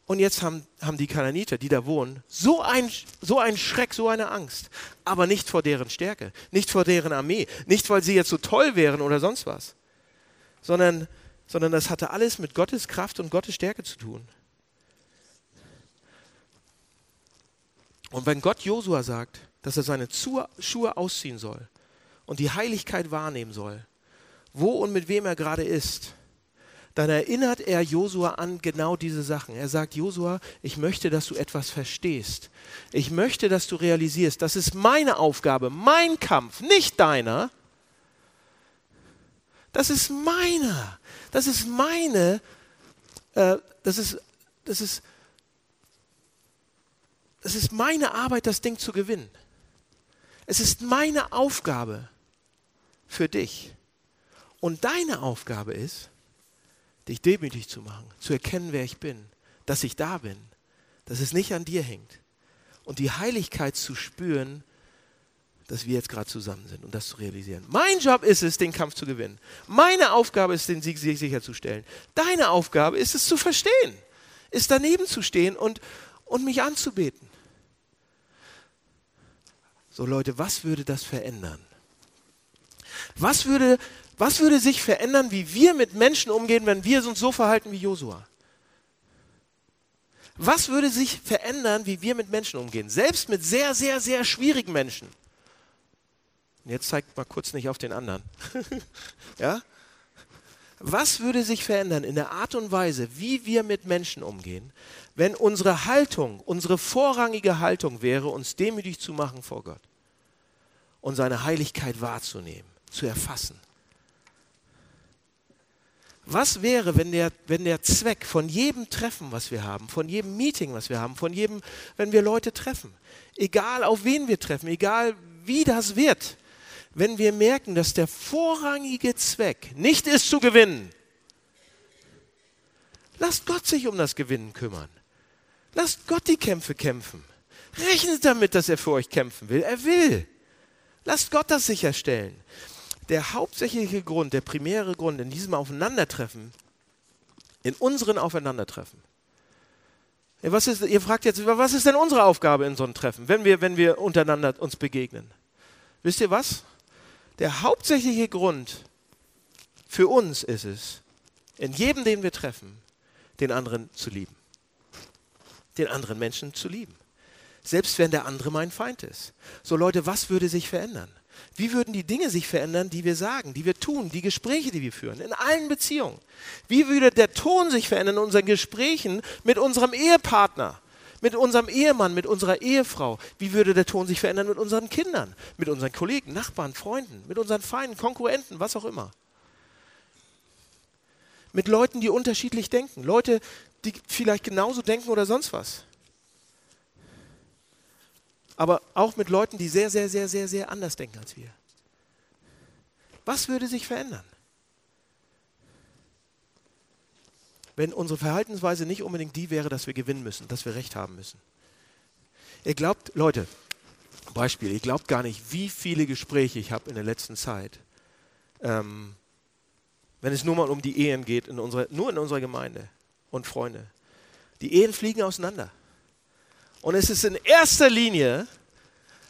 und jetzt haben, haben die Kananiter, die da wohnen, so ein, so ein Schreck, so eine Angst. Aber nicht vor deren Stärke, nicht vor deren Armee, nicht weil sie jetzt so toll wären oder sonst was, sondern, sondern das hatte alles mit Gottes Kraft und Gottes Stärke zu tun. Und wenn Gott Josua sagt, dass er seine Schuhe ausziehen soll und die Heiligkeit wahrnehmen soll, wo und mit wem er gerade ist, dann erinnert er Josua an genau diese Sachen. Er sagt, Josua, ich möchte, dass du etwas verstehst. Ich möchte, dass du realisierst, das ist meine Aufgabe, mein Kampf, nicht deiner. Das ist meiner. Das ist meine, äh, das ist, das ist, das ist meine Arbeit, das Ding zu gewinnen. Es ist meine Aufgabe für dich. Und deine Aufgabe ist, dich demütig zu machen, zu erkennen, wer ich bin, dass ich da bin, dass es nicht an dir hängt und die Heiligkeit zu spüren, dass wir jetzt gerade zusammen sind und das zu realisieren. Mein Job ist es, den Kampf zu gewinnen. Meine Aufgabe ist, den Sieg sicherzustellen. Deine Aufgabe ist es zu verstehen, ist daneben zu stehen und, und mich anzubeten. So Leute, was würde das verändern? Was würde was würde sich verändern, wie wir mit Menschen umgehen, wenn wir uns so verhalten wie Josua? Was würde sich verändern, wie wir mit Menschen umgehen? Selbst mit sehr, sehr, sehr schwierigen Menschen. Und jetzt zeigt mal kurz nicht auf den anderen. <laughs> ja? Was würde sich verändern in der Art und Weise, wie wir mit Menschen umgehen, wenn unsere Haltung, unsere vorrangige Haltung wäre, uns demütig zu machen vor Gott und seine Heiligkeit wahrzunehmen, zu erfassen? Was wäre, wenn der, wenn der Zweck von jedem Treffen, was wir haben, von jedem Meeting, was wir haben, von jedem, wenn wir Leute treffen, egal auf wen wir treffen, egal wie das wird, wenn wir merken, dass der vorrangige Zweck nicht ist zu gewinnen, lasst Gott sich um das Gewinnen kümmern. Lasst Gott die Kämpfe kämpfen. Rechnet damit, dass er für euch kämpfen will. Er will. Lasst Gott das sicherstellen der hauptsächliche Grund, der primäre Grund in diesem Aufeinandertreffen, in unseren Aufeinandertreffen, was ist, ihr fragt jetzt, was ist denn unsere Aufgabe in so einem Treffen, wenn wir, wenn wir untereinander uns begegnen? Wisst ihr was? Der hauptsächliche Grund für uns ist es, in jedem, den wir treffen, den anderen zu lieben. Den anderen Menschen zu lieben. Selbst wenn der andere mein Feind ist. So Leute, was würde sich verändern? Wie würden die Dinge sich verändern, die wir sagen, die wir tun, die Gespräche, die wir führen, in allen Beziehungen? Wie würde der Ton sich verändern in unseren Gesprächen mit unserem Ehepartner, mit unserem Ehemann, mit unserer Ehefrau? Wie würde der Ton sich verändern mit unseren Kindern, mit unseren Kollegen, Nachbarn, Freunden, mit unseren Feinden, Konkurrenten, was auch immer? Mit Leuten, die unterschiedlich denken, Leute, die vielleicht genauso denken oder sonst was aber auch mit Leuten, die sehr, sehr, sehr, sehr, sehr anders denken als wir. Was würde sich verändern? Wenn unsere Verhaltensweise nicht unbedingt die wäre, dass wir gewinnen müssen, dass wir Recht haben müssen. Ihr glaubt, Leute, Beispiel, ihr glaubt gar nicht, wie viele Gespräche ich habe in der letzten Zeit, ähm, wenn es nur mal um die Ehen geht, in unserer, nur in unserer Gemeinde und Freunde. Die Ehen fliegen auseinander. Und es ist in erster Linie,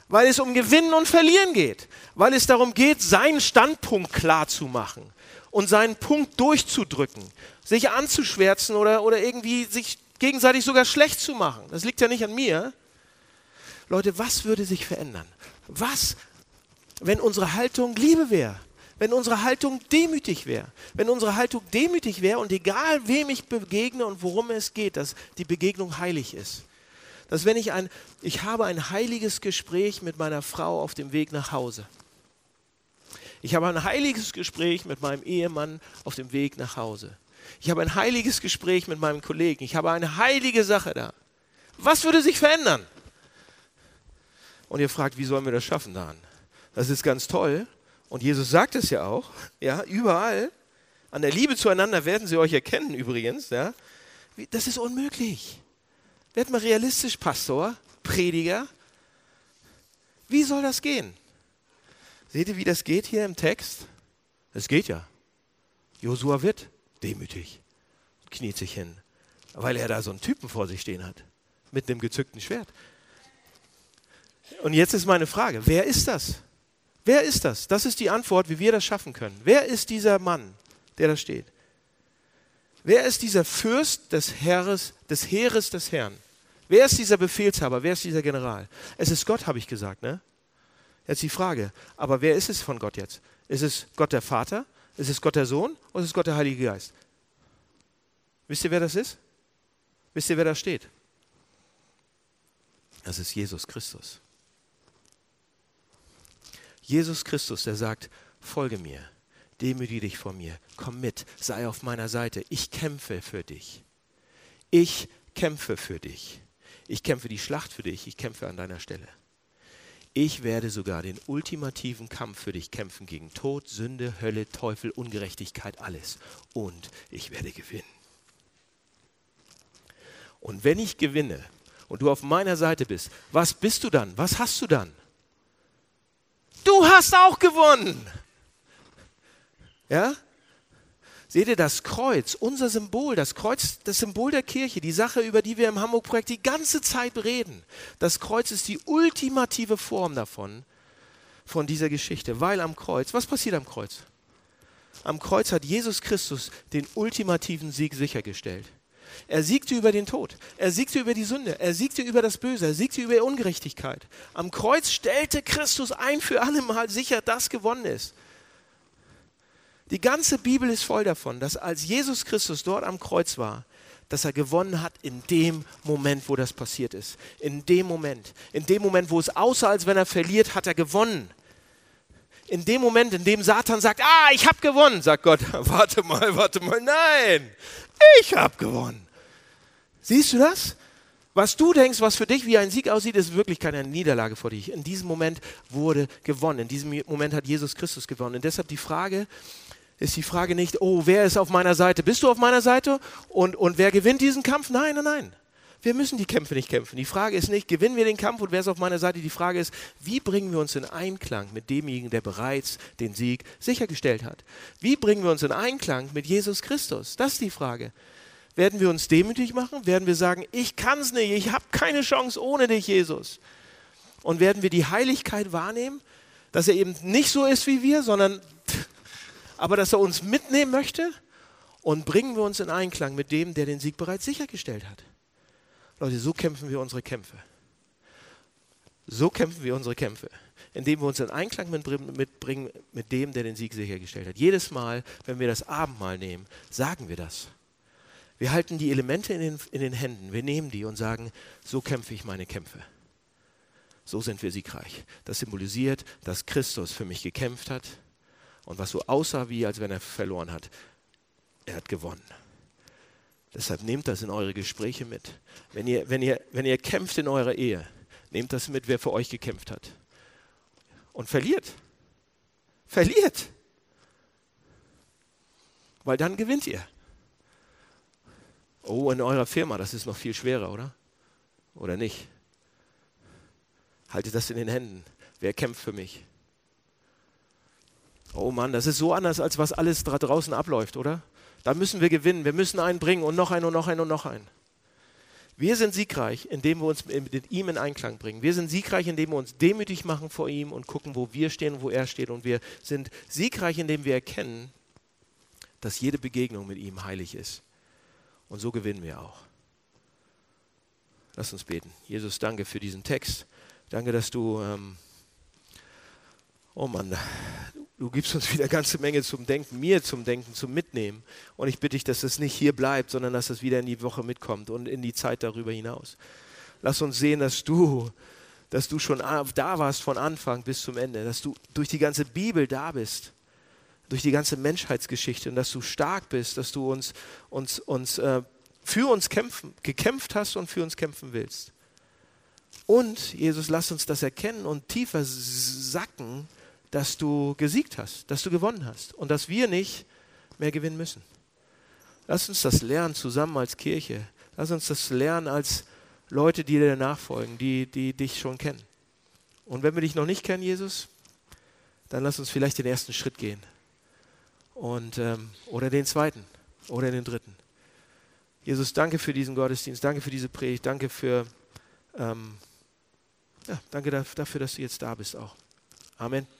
weil es um Gewinnen und Verlieren geht, weil es darum geht, seinen Standpunkt klar zu machen und seinen Punkt durchzudrücken, sich anzuschwärzen oder, oder irgendwie sich gegenseitig sogar schlecht zu machen. Das liegt ja nicht an mir. Leute, was würde sich verändern? Was, wenn unsere Haltung Liebe wäre? wenn unsere Haltung demütig wäre. Wenn unsere Haltung demütig wäre und egal wem ich begegne und worum es geht, dass die Begegnung heilig ist. Dass wenn ich ein, ich habe ein heiliges Gespräch mit meiner Frau auf dem Weg nach Hause. Ich habe ein heiliges Gespräch mit meinem Ehemann auf dem Weg nach Hause. Ich habe ein heiliges Gespräch mit meinem Kollegen. Ich habe eine heilige Sache da. Was würde sich verändern? Und ihr fragt, wie sollen wir das schaffen dann? Das ist ganz toll. Und Jesus sagt es ja auch, ja, überall. An der Liebe zueinander werden sie euch erkennen übrigens, ja. Das ist unmöglich. Werd mal realistisch, Pastor, Prediger. Wie soll das gehen? Seht ihr, wie das geht hier im Text? Es geht ja. Josua wird demütig, kniet sich hin, weil er da so einen Typen vor sich stehen hat, mit einem gezückten Schwert. Und jetzt ist meine Frage, wer ist das? Wer ist das? Das ist die Antwort, wie wir das schaffen können. Wer ist dieser Mann, der da steht? Wer ist dieser Fürst des Heeres, des Heeres des Herrn? Wer ist dieser Befehlshaber? Wer ist dieser General? Es ist Gott, habe ich gesagt, ne? Jetzt die Frage, aber wer ist es von Gott jetzt? Ist es Gott der Vater? Ist es Gott der Sohn? Oder ist es Gott der Heilige Geist? Wisst ihr, wer das ist? Wisst ihr, wer da steht? Das ist Jesus Christus. Jesus Christus, der sagt, folge mir, demütige dich vor mir, komm mit, sei auf meiner Seite, ich kämpfe für dich. Ich kämpfe für dich. Ich kämpfe die Schlacht für dich, ich kämpfe an deiner Stelle. Ich werde sogar den ultimativen Kampf für dich kämpfen gegen Tod, Sünde, Hölle, Teufel, Ungerechtigkeit, alles. Und ich werde gewinnen. Und wenn ich gewinne und du auf meiner Seite bist, was bist du dann? Was hast du dann? Du hast auch gewonnen. Ja? Seht ihr das Kreuz, unser Symbol, das Kreuz, das Symbol der Kirche, die Sache, über die wir im Hamburg-Projekt die ganze Zeit reden. Das Kreuz ist die ultimative Form davon, von dieser Geschichte, weil am Kreuz, was passiert am Kreuz? Am Kreuz hat Jesus Christus den ultimativen Sieg sichergestellt. Er siegte über den Tod. Er siegte über die Sünde. Er siegte über das Böse. Er siegte über Ungerechtigkeit. Am Kreuz stellte Christus ein für alle Mal sicher, dass gewonnen ist. Die ganze Bibel ist voll davon, dass als Jesus Christus dort am Kreuz war, dass er gewonnen hat in dem Moment, wo das passiert ist. In dem Moment. In dem Moment, wo es aussah, als wenn er verliert, hat er gewonnen. In dem Moment, in dem Satan sagt, ah, ich habe gewonnen, sagt Gott, <laughs> warte mal, warte mal, nein, ich habe gewonnen. Siehst du das? Was du denkst, was für dich wie ein Sieg aussieht, ist wirklich keine Niederlage vor dich. In diesem Moment wurde gewonnen. In diesem Moment hat Jesus Christus gewonnen. Und deshalb die Frage, ist die Frage nicht, oh, wer ist auf meiner Seite? Bist du auf meiner Seite? Und, und wer gewinnt diesen Kampf? Nein, nein, nein. Wir müssen die Kämpfe nicht kämpfen. Die Frage ist nicht, gewinnen wir den Kampf und wer ist auf meiner Seite? Die Frage ist, wie bringen wir uns in Einklang mit demjenigen, der bereits den Sieg sichergestellt hat? Wie bringen wir uns in Einklang mit Jesus Christus? Das ist die Frage. Werden wir uns demütig machen? Werden wir sagen, ich kann es nicht, ich habe keine Chance ohne dich, Jesus? Und werden wir die Heiligkeit wahrnehmen, dass er eben nicht so ist wie wir, sondern aber dass er uns mitnehmen möchte und bringen wir uns in Einklang mit dem, der den Sieg bereits sichergestellt hat. Leute, so kämpfen wir unsere Kämpfe. So kämpfen wir unsere Kämpfe, indem wir uns in Einklang mitbringen mit dem, der den Sieg sichergestellt hat. Jedes Mal, wenn wir das Abendmahl nehmen, sagen wir das. Wir halten die Elemente in den, in den Händen, wir nehmen die und sagen, so kämpfe ich meine Kämpfe. So sind wir siegreich. Das symbolisiert, dass Christus für mich gekämpft hat und was so aussah, wie als wenn er verloren hat, er hat gewonnen. Deshalb nehmt das in eure Gespräche mit. Wenn ihr, wenn, ihr, wenn ihr kämpft in eurer Ehe, nehmt das mit, wer für euch gekämpft hat. Und verliert. Verliert. Weil dann gewinnt ihr. Oh, in eurer Firma, das ist noch viel schwerer, oder? Oder nicht? Haltet das in den Händen. Wer kämpft für mich? Oh Mann, das ist so anders, als was alles da draußen abläuft, oder? Da müssen wir gewinnen. Wir müssen einen bringen und noch einen und noch einen und noch einen. Wir sind siegreich, indem wir uns mit ihm in Einklang bringen. Wir sind siegreich, indem wir uns demütig machen vor ihm und gucken, wo wir stehen und wo er steht. Und wir sind siegreich, indem wir erkennen, dass jede Begegnung mit ihm heilig ist. Und so gewinnen wir auch. Lass uns beten. Jesus, danke für diesen Text. Danke, dass du, ähm, oh Mann, du gibst uns wieder ganze Menge zum Denken, mir zum Denken, zum Mitnehmen. Und ich bitte dich, dass es nicht hier bleibt, sondern dass es wieder in die Woche mitkommt und in die Zeit darüber hinaus. Lass uns sehen, dass du, dass du schon da warst von Anfang bis zum Ende, dass du durch die ganze Bibel da bist, durch die ganze Menschheitsgeschichte und dass du stark bist, dass du uns, uns, uns äh, für uns kämpfen, gekämpft hast und für uns kämpfen willst. Und Jesus, lass uns das erkennen und tiefer sacken, dass du gesiegt hast, dass du gewonnen hast und dass wir nicht mehr gewinnen müssen. Lass uns das lernen zusammen als Kirche. Lass uns das lernen als Leute, die dir nachfolgen, die, die dich schon kennen. Und wenn wir dich noch nicht kennen, Jesus, dann lass uns vielleicht den ersten Schritt gehen. Und, ähm, oder den zweiten oder den dritten. Jesus, danke für diesen Gottesdienst, danke für diese Predigt, danke für, ähm, ja, danke dafür, dass du jetzt da bist auch. Amen.